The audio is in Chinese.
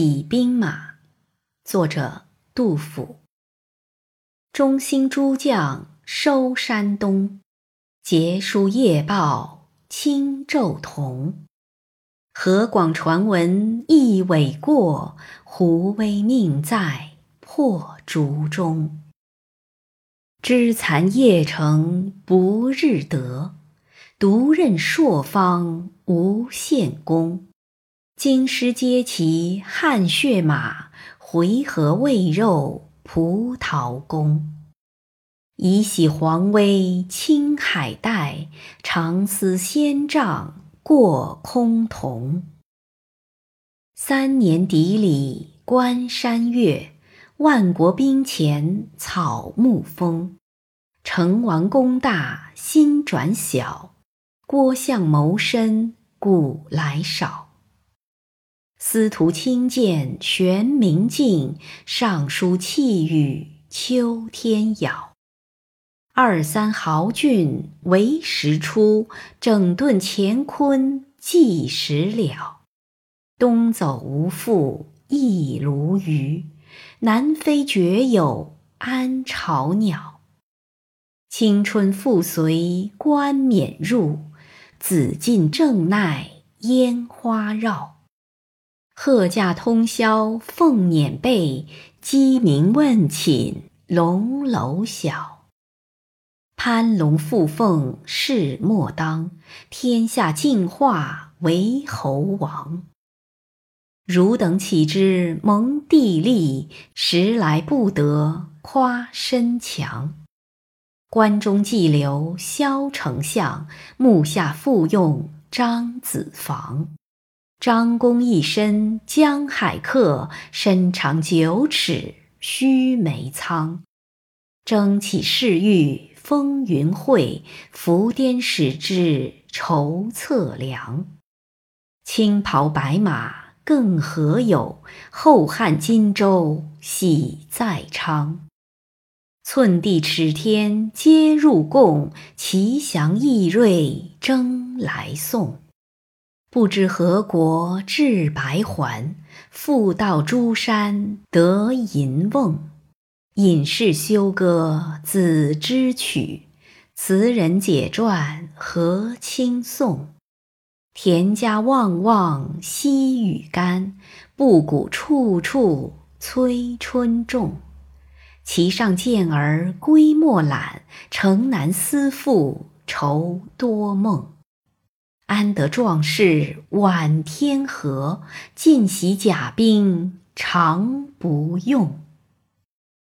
洗兵马，作者杜甫。中兴诸将收山东，捷书夜报轻骤同。河广传闻一苇过，胡威命在破竹中。枝残叶成不日得，独任朔方无限功。京师皆骑汗血马，回纥喂肉葡萄弓。以喜皇威青海带，长思仙杖过空峒。三年砥砺关山月，万国兵前草木丰。成王功大心转小，郭相谋深古来少。司徒清鉴玄明镜，尚书气宇秋天遥。二三豪俊为时出，整顿乾坤计时了。东走无复一鲈鱼，南飞绝有安巢鸟。青春复随冠冕入，紫禁正奈烟花绕。鹤驾通宵凤辇背，鸡鸣问寝龙楼晓。攀龙附凤事莫当，天下进化为侯王。汝等岂知蒙地利，时来不得夸身强。关中寄留萧丞相，目下复用张子房。张公一身江海客，身长九尺须眉苍。争起世欲风云会，伏颠使之筹策量。青袍白马更何有？后汉荆州喜在昌。寸地尺天皆入贡，奇祥异瑞争来送。不知何国至白环，复到诸山得银瓮。隐士休歌子之曲，词人解传何清颂。田家旺旺西雨干，布谷处处催春种。其上健儿归莫懒，城南思妇愁多梦。安得壮士挽天河，尽洗甲兵长不用。